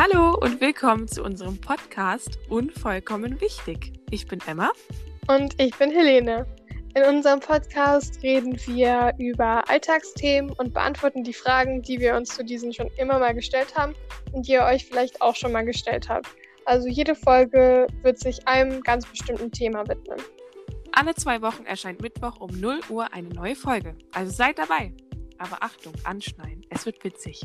Hallo und willkommen zu unserem Podcast Unvollkommen wichtig. Ich bin Emma. Und ich bin Helene. In unserem Podcast reden wir über Alltagsthemen und beantworten die Fragen, die wir uns zu diesen schon immer mal gestellt haben und die ihr euch vielleicht auch schon mal gestellt habt. Also jede Folge wird sich einem ganz bestimmten Thema widmen. Alle zwei Wochen erscheint Mittwoch um 0 Uhr eine neue Folge. Also seid dabei. Aber Achtung, anschneiden. Es wird witzig.